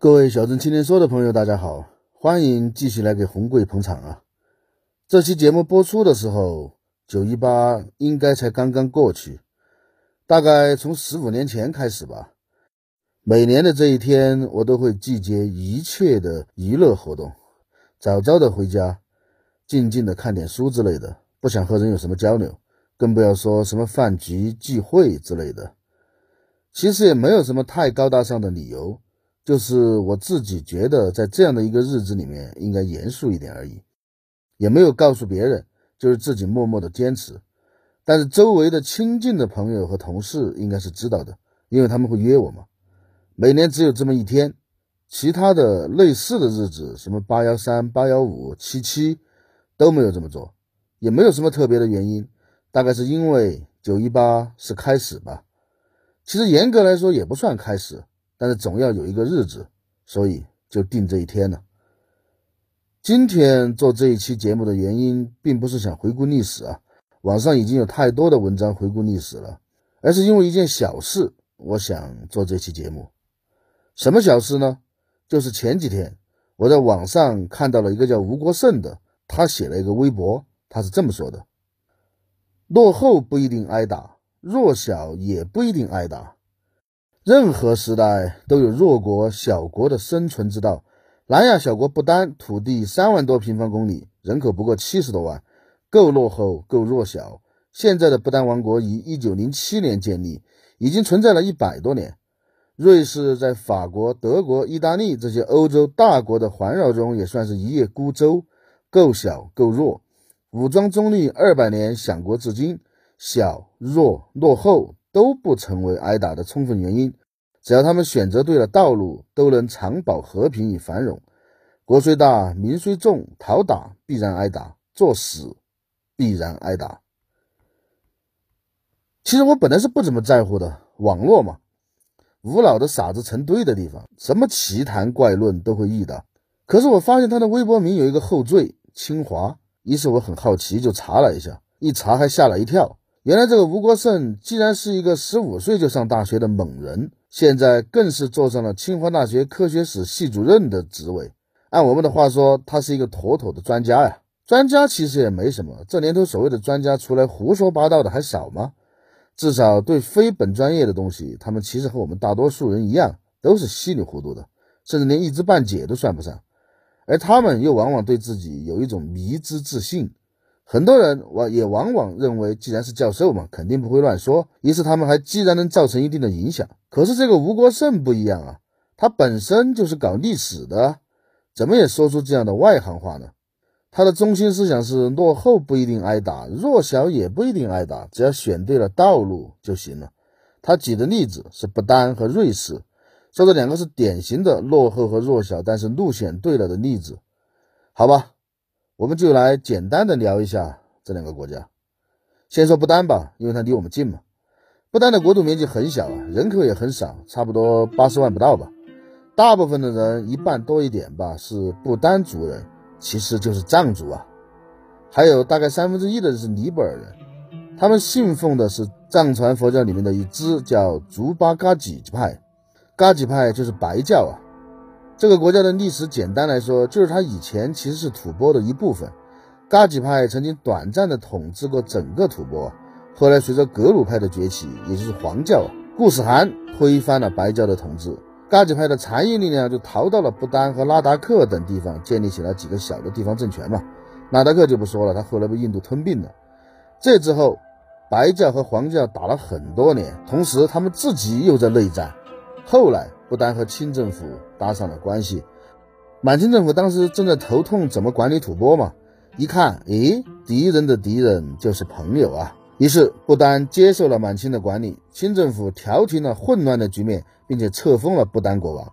各位小镇青年说的朋友，大家好，欢迎继续来给红贵捧场啊！这期节目播出的时候，九一八应该才刚刚过去，大概从十五年前开始吧。每年的这一天，我都会拒绝一切的娱乐活动，早早的回家，静静的看点书之类的，不想和人有什么交流，更不要说什么饭局聚会之类的。其实也没有什么太高大上的理由。就是我自己觉得，在这样的一个日子里面，应该严肃一点而已，也没有告诉别人，就是自己默默的坚持。但是周围的亲近的朋友和同事应该是知道的，因为他们会约我嘛。每年只有这么一天，其他的类似的日子，什么八幺三、八幺五、七七，都没有这么做，也没有什么特别的原因，大概是因为九一八是开始吧。其实严格来说也不算开始。但是总要有一个日子，所以就定这一天了。今天做这一期节目的原因，并不是想回顾历史啊，网上已经有太多的文章回顾历史了，而是因为一件小事，我想做这期节目。什么小事呢？就是前几天我在网上看到了一个叫吴国胜的，他写了一个微博，他是这么说的：落后不一定挨打，弱小也不一定挨打。任何时代都有弱国小国的生存之道。南亚小国不丹土地三万多平方公里，人口不过七十多万，够落后，够弱小。现在的不丹王国于一九零七年建立，已经存在了一百多年。瑞士在法国、德国、意大利这些欧洲大国的环绕中，也算是一叶孤舟，够小，够弱。武装中立二百年，享国至今，小、弱、落后。都不成为挨打的充分原因，只要他们选择对了道路，都能长保和平与繁荣。国虽大，民虽众，讨打必然挨打，作死必然挨打。其实我本来是不怎么在乎的，网络嘛，无脑的傻子成堆的地方，什么奇谈怪论都会遇到。可是我发现他的微博名有一个后缀“清华”，于是我很好奇，就查了一下，一查还吓了一跳。原来这个吴国胜竟然是一个十五岁就上大学的猛人，现在更是坐上了清华大学科学史系主任的职位。按我们的话说，他是一个妥妥的专家呀。专家其实也没什么，这年头所谓的专家出来胡说八道的还少吗？至少对非本专业的东西，他们其实和我们大多数人一样，都是稀里糊涂的，甚至连一知半解都算不上。而他们又往往对自己有一种迷之自信。很多人往也往往认为，既然是教授嘛，肯定不会乱说。于是他们还既然能造成一定的影响。可是这个吴国胜不一样啊，他本身就是搞历史的，怎么也说出这样的外行话呢？他的中心思想是：落后不一定挨打，弱小也不一定挨打，只要选对了道路就行了。他举的例子是不丹和瑞士，说这两个是典型的落后和弱小，但是路选对了的例子，好吧？我们就来简单的聊一下这两个国家。先说不丹吧，因为它离我们近嘛。不丹的国土面积很小啊，人口也很少，差不多八十万不到吧。大部分的人，一半多一点吧，是不丹族人，其实就是藏族啊。还有大概三分之一的人是尼泊尔人，他们信奉的是藏传佛教里面的一支叫竹巴嘎几派，嘎几派就是白教啊。这个国家的历史，简单来说，就是它以前其实是吐蕃的一部分。噶吉派曾经短暂的统治过整个吐蕃，后来随着格鲁派的崛起，也就是黄教，固始汗推翻了白教的统治，噶吉派的残余力量就逃到了不丹和拉达克等地方，建立起了几个小的地方政权嘛。拉达克就不说了，他后来被印度吞并了。这之后，白教和黄教打了很多年，同时他们自己又在内战。后来。不丹和清政府搭上了关系，满清政府当时正在头痛怎么管理吐蕃嘛，一看，诶，敌人的敌人就是朋友啊，于是不丹接受了满清的管理，清政府调停了混乱的局面，并且册封了不丹国王。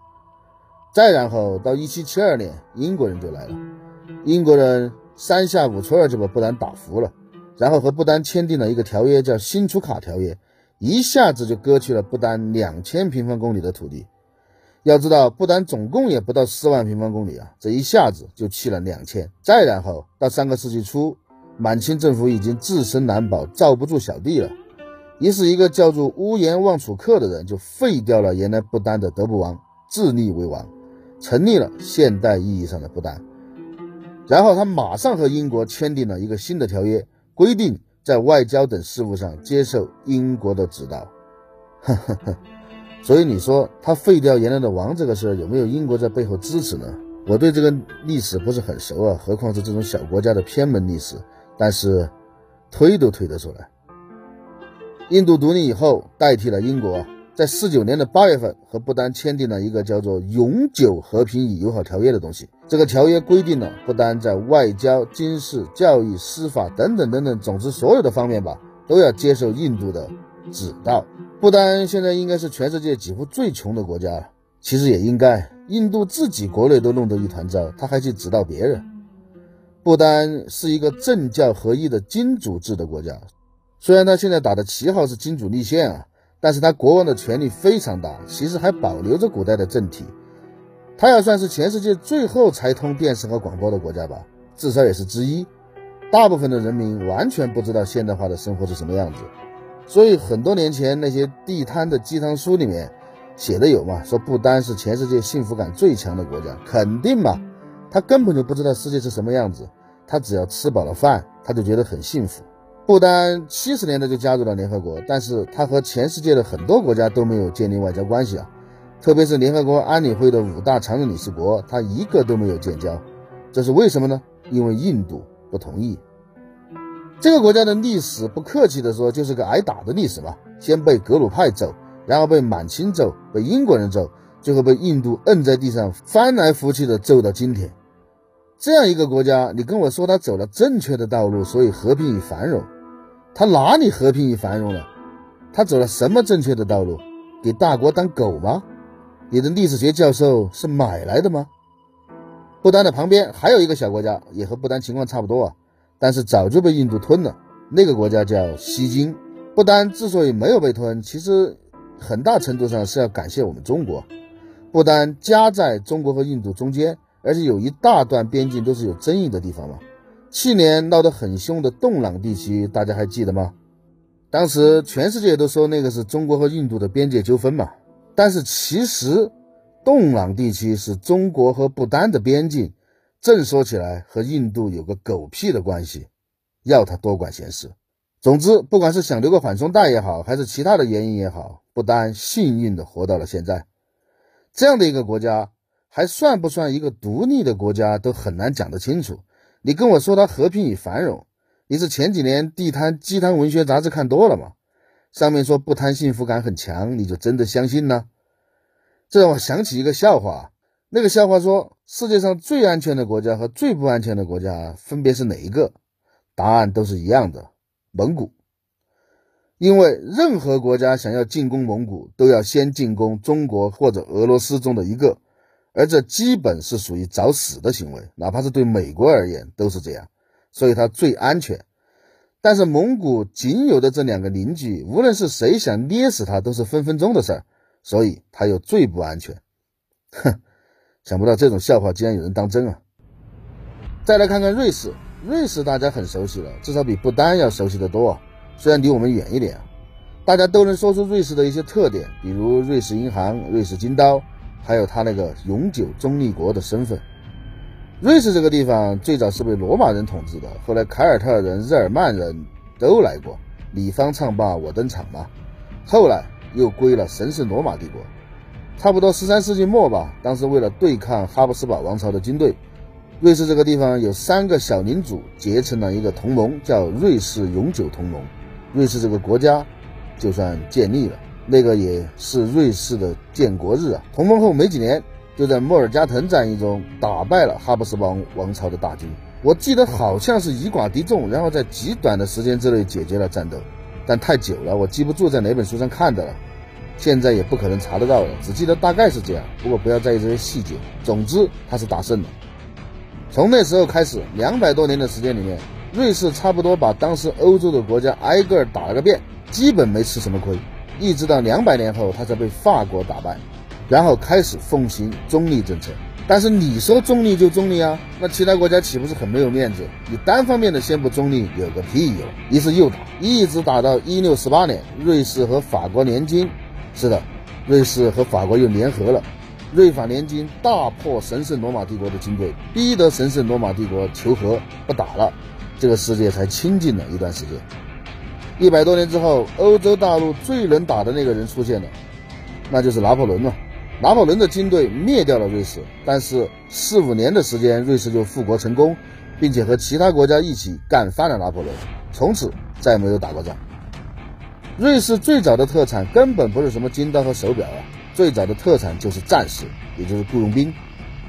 再然后到一七七二年，英国人就来了，英国人三下五除二就把不丹打服了，然后和不丹签订了一个条约，叫《新楚卡条约》，一下子就割去了不丹两千平方公里的土地。要知道，不丹总共也不到四万平方公里啊，这一下子就去了两千。再然后到上个世纪初，满清政府已经自身难保，罩不住小弟了，于是一个叫做乌延旺楚克的人就废掉了原来不丹的德布王，自立为王，成立了现代意义上的不丹。然后他马上和英国签订了一个新的条约，规定在外交等事务上接受英国的指导。呵呵呵。所以你说他废掉原来的王这个事儿有没有英国在背后支持呢？我对这个历史不是很熟啊，何况是这种小国家的偏门历史。但是推都推得出来。印度独立以后，代替了英国，在四九年的八月份和不丹签订了一个叫做《永久和平与友好条约》的东西。这个条约规定了不丹在外交、军事、教育、司法等等等等，总之所有的方面吧，都要接受印度的指导。不丹现在应该是全世界几乎最穷的国家了，其实也应该。印度自己国内都弄得一团糟，他还去指导别人。不丹是一个政教合一的君主制的国家，虽然他现在打的旗号是君主立宪啊，但是他国王的权力非常大，其实还保留着古代的政体。他要算是全世界最后才通电视和广播的国家吧，至少也是之一。大部分的人民完全不知道现代化的生活是什么样子。所以很多年前那些地摊的鸡汤书里面写的有嘛，说不丹是全世界幸福感最强的国家，肯定嘛，他根本就不知道世界是什么样子，他只要吃饱了饭，他就觉得很幸福。不丹七十年代就加入了联合国，但是他和全世界的很多国家都没有建立外交关系啊，特别是联合国安理会的五大常任理事国，他一个都没有建交，这是为什么呢？因为印度不同意。这个国家的历史，不客气的说，就是个挨打的历史嘛。先被格鲁派揍，然后被满清揍，被英国人揍，最后被印度摁在地上翻来覆去的揍到今天。这样一个国家，你跟我说他走了正确的道路，所以和平与繁荣，他哪里和平与繁荣了？他走了什么正确的道路？给大国当狗吗？你的历史学教授是买来的吗？不丹的旁边还有一个小国家，也和不丹情况差不多啊。但是早就被印度吞了。那个国家叫西京。不丹之所以没有被吞，其实很大程度上是要感谢我们中国。不丹夹在中国和印度中间，而且有一大段边境都是有争议的地方嘛。去年闹得很凶的洞朗地区，大家还记得吗？当时全世界都说那个是中国和印度的边界纠纷嘛。但是其实洞朗地区是中国和不丹的边境。正说起来，和印度有个狗屁的关系，要他多管闲事。总之，不管是想留个缓冲带也好，还是其他的原因也好，不丹幸运的活到了现在。这样的一个国家，还算不算一个独立的国家，都很难讲得清楚。你跟我说它和平与繁荣，你是前几年地摊鸡汤文学杂志看多了吗？上面说不贪幸福感很强，你就真的相信呢？这让我想起一个笑话。那个笑话说，世界上最安全的国家和最不安全的国家分别是哪一个？答案都是一样的，蒙古。因为任何国家想要进攻蒙古，都要先进攻中国或者俄罗斯中的一个，而这基本是属于找死的行为，哪怕是对美国而言都是这样，所以它最安全。但是蒙古仅有的这两个邻居，无论是谁想捏死它，都是分分钟的事儿，所以它又最不安全。哼。想不到这种笑话竟然有人当真啊！再来看看瑞士，瑞士大家很熟悉了，至少比不丹要熟悉的多。虽然离我们远一点啊，大家都能说出瑞士的一些特点，比如瑞士银行、瑞士金刀，还有它那个永久中立国的身份。瑞士这个地方最早是被罗马人统治的，后来凯尔特人、日耳曼人都来过，你方唱罢我登场嘛。后来又归了神圣罗马帝国。差不多十三世纪末吧，当时为了对抗哈布斯堡王朝的军队，瑞士这个地方有三个小领主结成了一个同盟，叫瑞士永久同盟。瑞士这个国家就算建立了，那个也是瑞士的建国日啊。同盟后没几年，就在莫尔加滕战役中打败了哈布斯堡王朝的大军，我记得好像是以寡敌众，然后在极短的时间之内解决了战斗，但太久了，我记不住在哪本书上看的了，现在也不可能查得到了，只记得大概是这样。不过不要在意这些细节，总之他是打胜了。从那时候开始，两百多年的时间里面，瑞士差不多把当时欧洲的国家挨个打了个遍，基本没吃什么亏。一直到两百年后，他才被法国打败，然后开始奉行中立政策。但是你说中立就中立啊？那其他国家岂不是很没有面子？你单方面的宣布中立有个屁用！于是又打，一直打到一六四八年，瑞士和法国联军。是的，瑞士和法国又联合了，瑞法联军大破神圣罗马帝国的军队，逼得神圣罗马帝国求和不打了，这个世界才清静了一段时间。一百多年之后，欧洲大陆最能打的那个人出现了，那就是拿破仑了。拿破仑的军队灭掉了瑞士，但是四五年的时间，瑞士就复国成功，并且和其他国家一起干翻了拿破仑，从此再也没有打过仗。瑞士最早的特产根本不是什么金刀和手表啊，最早的特产就是战士，也就是雇佣兵。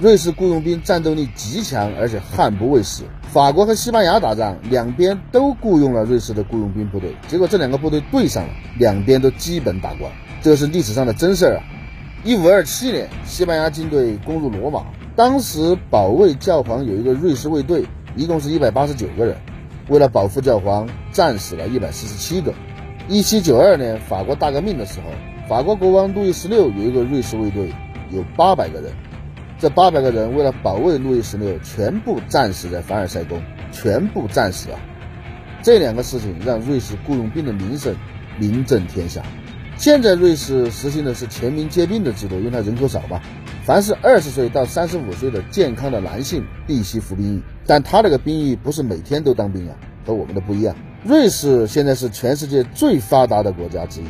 瑞士雇佣兵战斗力极强，而且悍不畏死。法国和西班牙打仗，两边都雇佣了瑞士的雇佣兵部队，结果这两个部队对上了，两边都基本打光，这是历史上的真事儿啊。一五二七年，西班牙军队攻入罗马，当时保卫教皇有一个瑞士卫队，一共是一百八十九个人，为了保护教皇，战死了一百四十七个。一七九二年法国大革命的时候，法国国王路易十六有一个瑞士卫队，有八百个人，这八百个人为了保卫路易十六，全部战死在凡尔赛宫，全部战死啊！这两个事情让瑞士雇佣兵的名声名震天下。现在瑞士实行的是全民皆兵的制度，因为它人口少嘛。凡是二十岁到三十五岁的健康的男性必须服兵役，但他那个兵役不是每天都当兵啊，和我们的不一样。瑞士现在是全世界最发达的国家之一，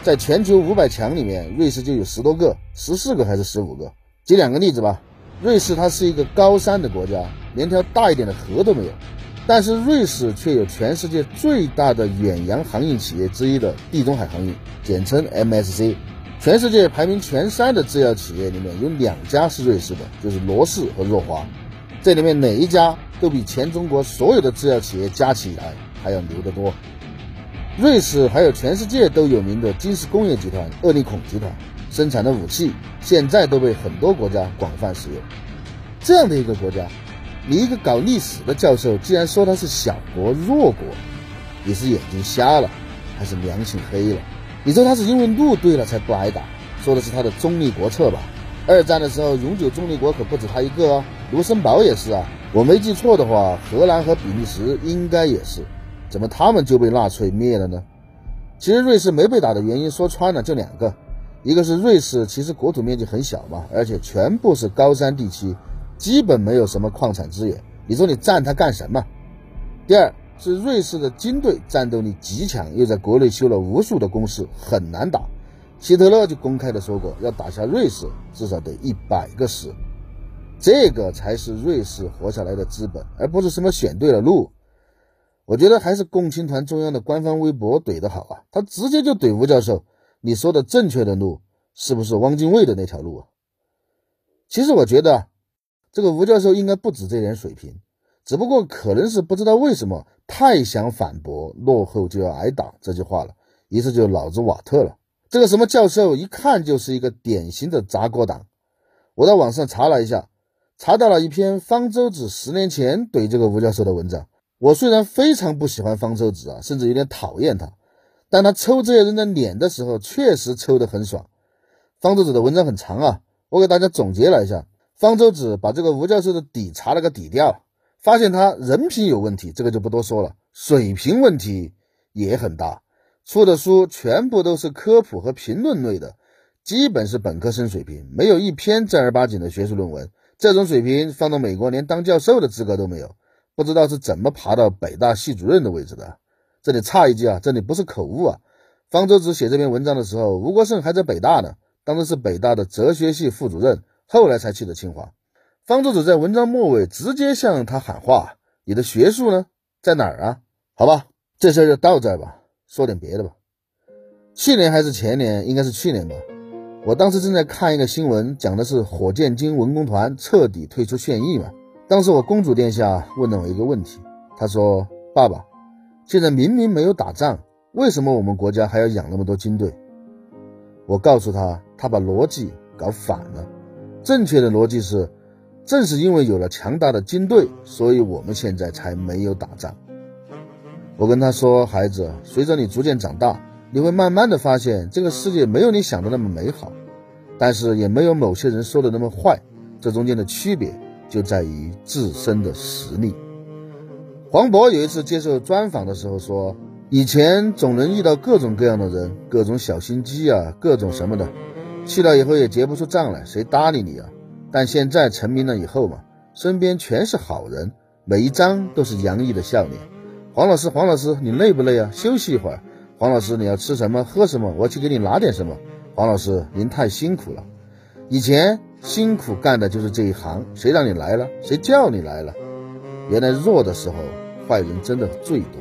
在全球五百强里面，瑞士就有十多个，十四个还是十五个？举两个例子吧，瑞士它是一个高山的国家，连条大一点的河都没有。但是瑞士却有全世界最大的远洋航运企业之一的地中海航运，简称 MSC。全世界排名前三的制药企业里面有两家是瑞士的，就是罗氏和若华。这里面哪一家都比全中国所有的制药企业加起来还要牛得多。瑞士还有全世界都有名的金氏工业集团、厄利孔集团生产的武器，现在都被很多国家广泛使用。这样的一个国家。你一个搞历史的教授，既然说他是小国弱国，你是眼睛瞎了，还是良心黑了？你说他是因为路对了才不挨打，说的是他的中立国策吧？二战的时候，永久中立国可不止他一个啊，卢森堡也是啊。我没记错的话，荷兰和比利时应该也是。怎么他们就被纳粹灭了呢？其实瑞士没被打的原因，说穿了就两个，一个是瑞士其实国土面积很小嘛，而且全部是高山地区。基本没有什么矿产资源，你说你占它干什么？第二是瑞士的军队战斗力极强，又在国内修了无数的工事，很难打。希特勒就公开的说过，要打下瑞士，至少得一百个师，这个才是瑞士活下来的资本，而不是什么选对了路。我觉得还是共青团中央的官方微博怼得好啊，他直接就怼吴教授，你说的正确的路是不是汪精卫的那条路啊？其实我觉得。这个吴教授应该不止这点水平，只不过可能是不知道为什么太想反驳“落后就要挨打”这句话了，于是就脑子瓦特了。这个什么教授一看就是一个典型的砸锅党。我在网上查了一下，查到了一篇方舟子十年前怼这个吴教授的文章。我虽然非常不喜欢方舟子啊，甚至有点讨厌他，但他抽这些人的脸的时候确实抽得很爽。方舟子的文章很长啊，我给大家总结了一下。方舟子把这个吴教授的底查了个底调，发现他人品有问题，这个就不多说了。水平问题也很大，出的书全部都是科普和评论类的，基本是本科生水平，没有一篇正儿八经的学术论文。这种水平放到美国，连当教授的资格都没有，不知道是怎么爬到北大系主任的位置的。这里插一句啊，这里不是口误啊。方舟子写这篇文章的时候，吴国胜还在北大呢，当时是北大的哲学系副主任。后来才去的清华。方舟子在文章末尾直接向他喊话：“你的学术呢，在哪儿啊？”好吧，这事就到这儿吧。说点别的吧。去年还是前年，应该是去年吧。我当时正在看一个新闻，讲的是火箭军文工团彻底退出现役嘛。当时我公主殿下问了我一个问题，她说：“爸爸，现在明明没有打仗，为什么我们国家还要养那么多军队？”我告诉她，她把逻辑搞反了。正确的逻辑是，正是因为有了强大的军队，所以我们现在才没有打仗。我跟她说：“孩子，随着你逐渐长大，你会慢慢的发现，这个世界没有你想的那么美好，但是也没有某些人说的那么坏。这中间的区别。”就在于自身的实力。黄渤有一次接受专访的时候说：“以前总能遇到各种各样的人，各种小心机啊，各种什么的，去了以后也结不出账来，谁搭理你啊？但现在成名了以后嘛，身边全是好人，每一张都是洋溢的笑脸。黄老师，黄老师，你累不累啊？休息一会儿。黄老师，你要吃什么，喝什么？我去给你拿点什么。黄老师，您太辛苦了。以前。”辛苦干的就是这一行，谁让你来了？谁叫你来了？原来弱的时候，坏人真的最多。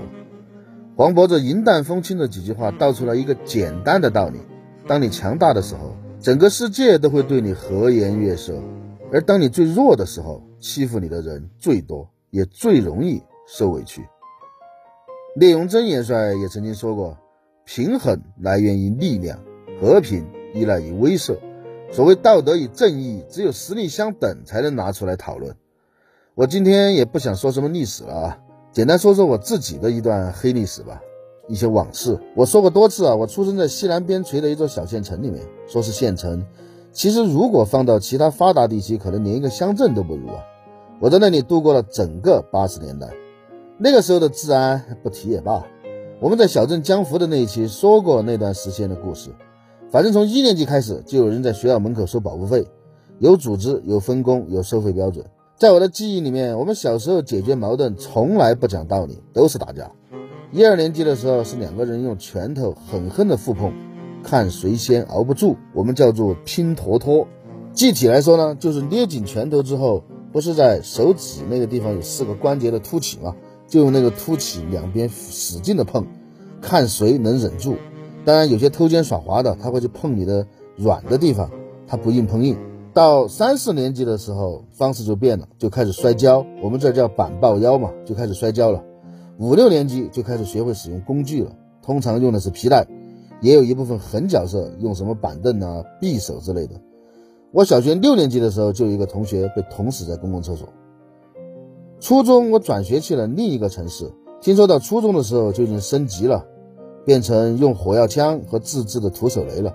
黄渤这云淡风轻的几句话，道出了一个简单的道理：当你强大的时候，整个世界都会对你和颜悦色；而当你最弱的时候，欺负你的人最多，也最容易受委屈。聂荣臻元帅也曾经说过：“平衡来源于力量，和平依赖于威慑。”所谓道德与正义，只有实力相等才能拿出来讨论。我今天也不想说什么历史了啊，简单说说我自己的一段黑历史吧，一些往事。我说过多次啊，我出生在西南边陲的一座小县城里面，说是县城，其实如果放到其他发达地区，可能连一个乡镇都不如啊。我在那里度过了整个八十年代，那个时候的治安不提也罢。我们在小镇江湖的那一期说过那段时间的故事。反正从一年级开始，就有人在学校门口收保护费，有组织、有分工、有收费标准。在我的记忆里面，我们小时候解决矛盾从来不讲道理，都是打架。一二年级的时候是两个人用拳头狠狠的互碰，看谁先熬不住，我们叫做拼坨坨。具体来说呢，就是捏紧拳头之后，不是在手指那个地方有四个关节的凸起吗？就用那个凸起两边使劲的碰，看谁能忍住。当然，有些偷奸耍滑的，他会去碰你的软的地方，他不硬碰硬。到三四年级的时候，方式就变了，就开始摔跤，我们这叫板抱腰嘛，就开始摔跤了。五六年级就开始学会使用工具了，通常用的是皮带，也有一部分狠角色用什么板凳啊、匕首之类的。我小学六年级的时候，就有一个同学被捅死在公共厕所。初中我转学去了另一个城市，听说到初中的时候就已经升级了。变成用火药枪和自制的土手雷了，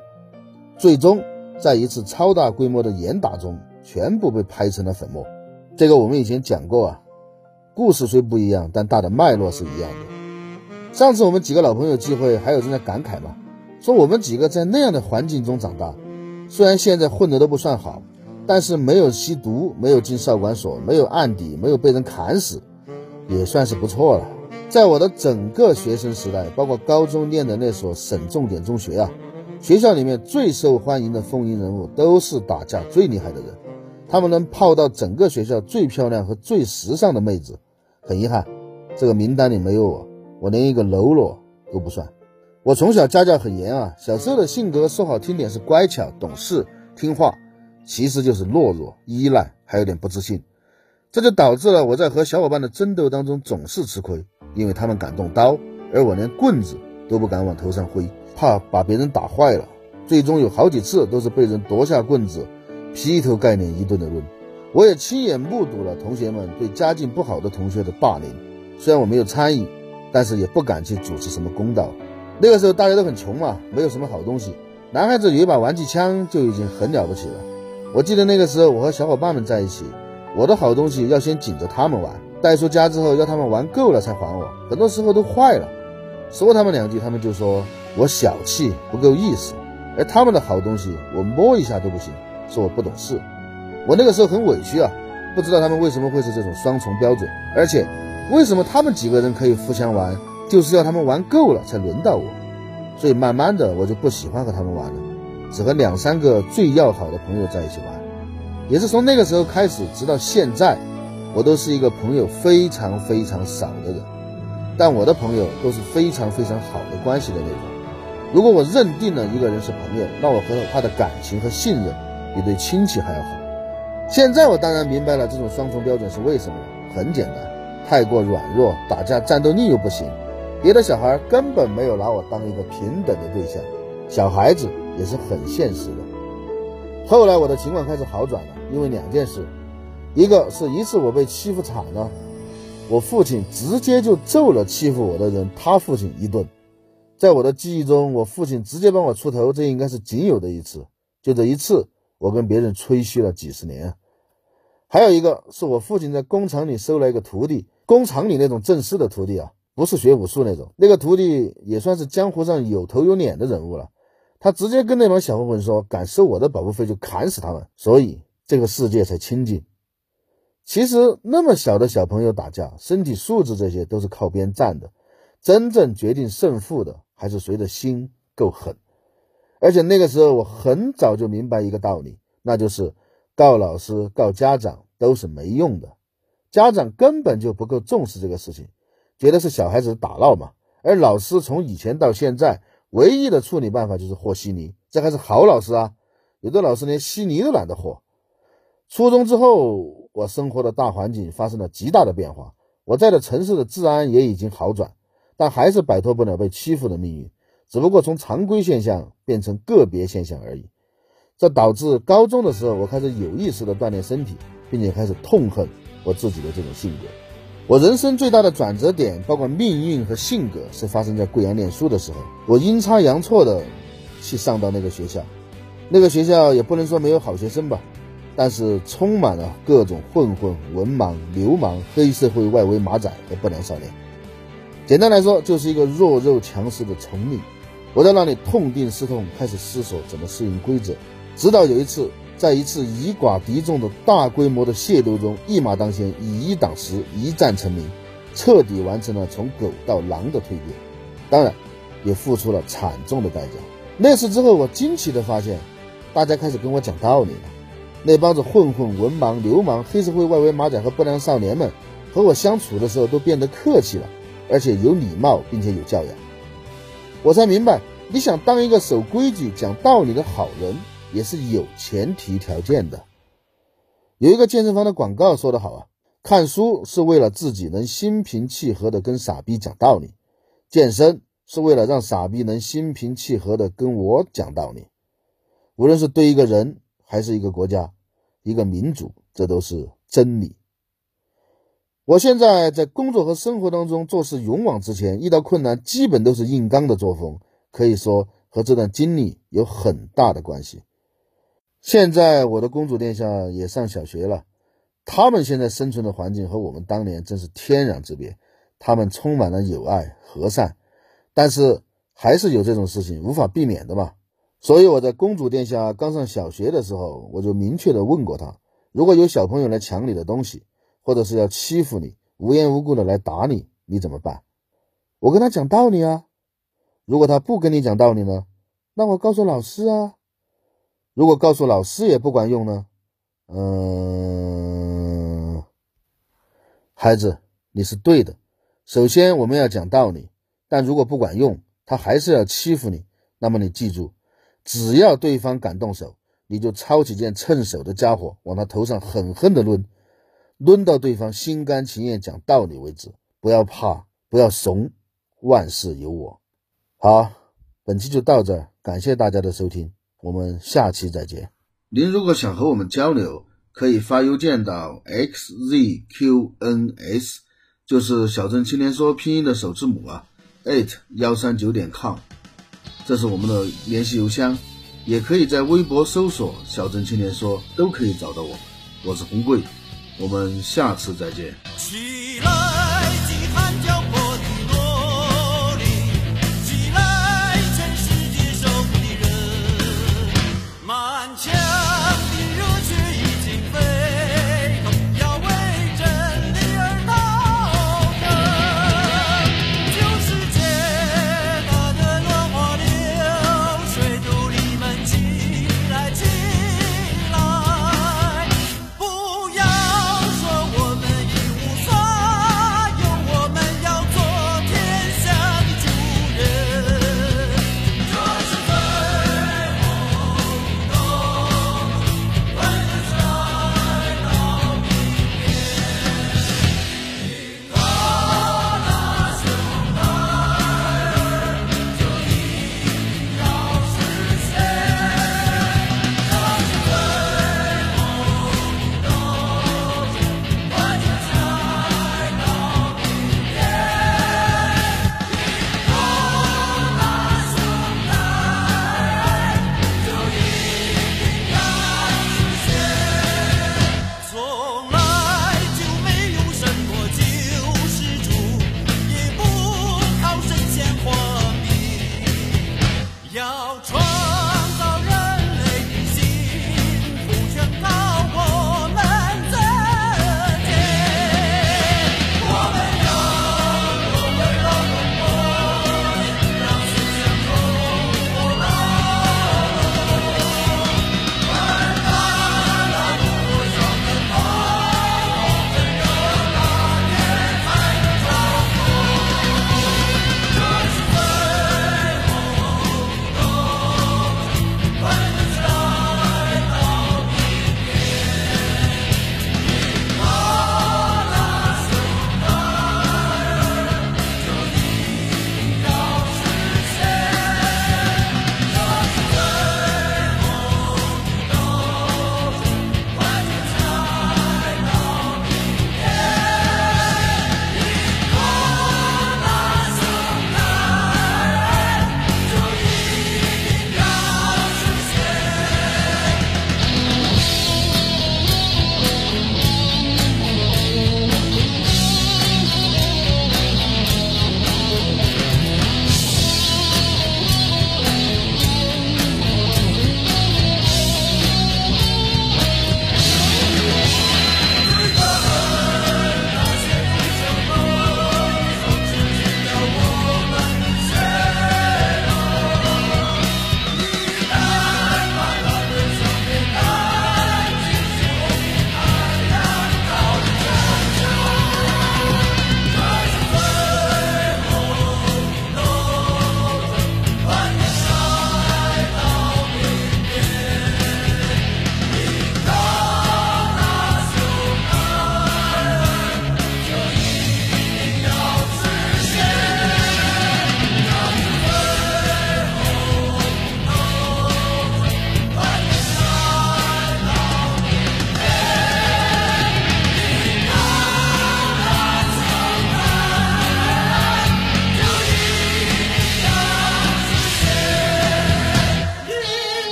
最终在一次超大规模的严打中，全部被拍成了粉末。这个我们以前讲过啊，故事虽不一样，但大的脉络是一样的。上次我们几个老朋友聚会，还有人在感慨嘛，说我们几个在那样的环境中长大，虽然现在混的都不算好，但是没有吸毒，没有进少管所，没有案底，没有被人砍死，也算是不错了。在我的整个学生时代，包括高中念的那所省重点中学啊，学校里面最受欢迎的风云人物都是打架最厉害的人，他们能泡到整个学校最漂亮和最时尚的妹子。很遗憾，这个名单里没有我，我连一个喽啰都不算。我从小家教很严啊，小时候的性格说好听点是乖巧懂事听话，其实就是懦弱依赖，还有点不自信，这就导致了我在和小伙伴的争斗当中总是吃亏。因为他们敢动刀，而我连棍子都不敢往头上挥，怕把别人打坏了。最终有好几次都是被人夺下棍子，劈头盖脸一顿的抡。我也亲眼目睹了同学们对家境不好的同学的霸凌。虽然我没有参与，但是也不敢去主持什么公道。那个时候大家都很穷嘛，没有什么好东西。男孩子有一把玩具枪就已经很了不起了。我记得那个时候我和小伙伴们在一起，我的好东西要先紧着他们玩。带出家之后，要他们玩够了才还我，很多时候都坏了。说他们两句，他们就说我小气不够意思。而他们的好东西，我摸一下都不行，说我不懂事。我那个时候很委屈啊，不知道他们为什么会是这种双重标准，而且为什么他们几个人可以互相玩，就是要他们玩够了才轮到我。所以慢慢的，我就不喜欢和他们玩了，只和两三个最要好的朋友在一起玩。也是从那个时候开始，直到现在。我都是一个朋友非常非常少的人，但我的朋友都是非常非常好的关系的那种。如果我认定了一个人是朋友，那我和他的感情和信任比对亲戚还要好。现在我当然明白了这种双重标准是为什么。很简单，太过软弱，打架战斗力又不行，别的小孩根本没有拿我当一个平等的对象。小孩子也是很现实的。后来我的情况开始好转了，因为两件事，一个是一次我被欺负惨了，我父亲直接就揍了欺负我的人他父亲一顿。在我的记忆中，我父亲直接帮我出头，这应该是仅有的一次。就这一次，我跟别人吹嘘了几十年。还有一个是我父亲在工厂里收了一个徒弟，工厂里那种正式的徒弟啊，不是学武术那种。那个徒弟也算是江湖上有头有脸的人物了。他直接跟那帮小混混说：“敢收我的保护费，就砍死他们。”所以这个世界才清净。其实那么小的小朋友打架，身体素质这些都是靠边站的。真正决定胜负的，还是谁的心够狠。而且那个时候，我很早就明白一个道理，那就是告老师、告家长。都是没用的，家长根本就不够重视这个事情，觉得是小孩子打闹嘛。而老师从以前到现在，唯一的处理办法就是和稀泥，这还是好老师啊。有的老师连稀泥都懒得和。初中之后，我生活的大环境发生了极大的变化，我在的城市的治安也已经好转，但还是摆脱不了被欺负的命运，只不过从常规现象变成个别现象而已。这导致高中的时候，我开始有意识的锻炼身体。并且开始痛恨我自己的这种性格。我人生最大的转折点，包括命运和性格，是发生在贵阳念书的时候。我阴差阳错的去上到那个学校，那个学校也不能说没有好学生吧，但是充满了各种混混、文盲、流氓、黑社会外围马仔和不良少年。简单来说，就是一个弱肉强食的丛林。我在那里痛定思痛，开始思索怎么适应规则，直到有一次。在一次以寡敌众的大规模的械斗中，一马当先，以一挡十，一战成名，彻底完成了从狗到狼的蜕变。当然，也付出了惨重的代价。那次之后，我惊奇地发现，大家开始跟我讲道理了。那帮子混混、文盲、流氓、黑社会外围马仔和不良少年们，和我相处的时候都变得客气了，而且有礼貌，并且有教养。我才明白，你想当一个守规矩、讲道理的好人。也是有前提条件的。有一个健身房的广告说得好啊，看书是为了自己能心平气和的跟傻逼讲道理，健身是为了让傻逼能心平气和的跟我讲道理。无论是对一个人，还是一个国家、一个民族，这都是真理。我现在在工作和生活当中做事勇往直前，遇到困难基本都是硬刚的作风，可以说和这段经历有很大的关系。现在我的公主殿下也上小学了，他们现在生存的环境和我们当年真是天壤之别。他们充满了友爱和善，但是还是有这种事情无法避免的嘛。所以我在公主殿下刚上小学的时候，我就明确的问过他：如果有小朋友来抢你的东西，或者是要欺负你，无缘无故的来打你，你怎么办？我跟他讲道理啊。如果他不跟你讲道理呢？那我告诉老师啊。如果告诉老师也不管用呢？嗯，孩子，你是对的。首先我们要讲道理，但如果不管用，他还是要欺负你，那么你记住，只要对方敢动手，你就抄起件趁手的家伙往他头上狠狠的抡，抡到对方心甘情愿讲道理为止。不要怕，不要怂，万事有我。好，本期就到这儿，感谢大家的收听。我们下期再见。您如果想和我们交流，可以发邮件到 xzqns，就是小镇青年说拼音的首字母啊，at 幺三九点 com，这是我们的联系邮箱。也可以在微博搜索“小镇青年说”，都可以找到我。我是红贵，我们下次再见。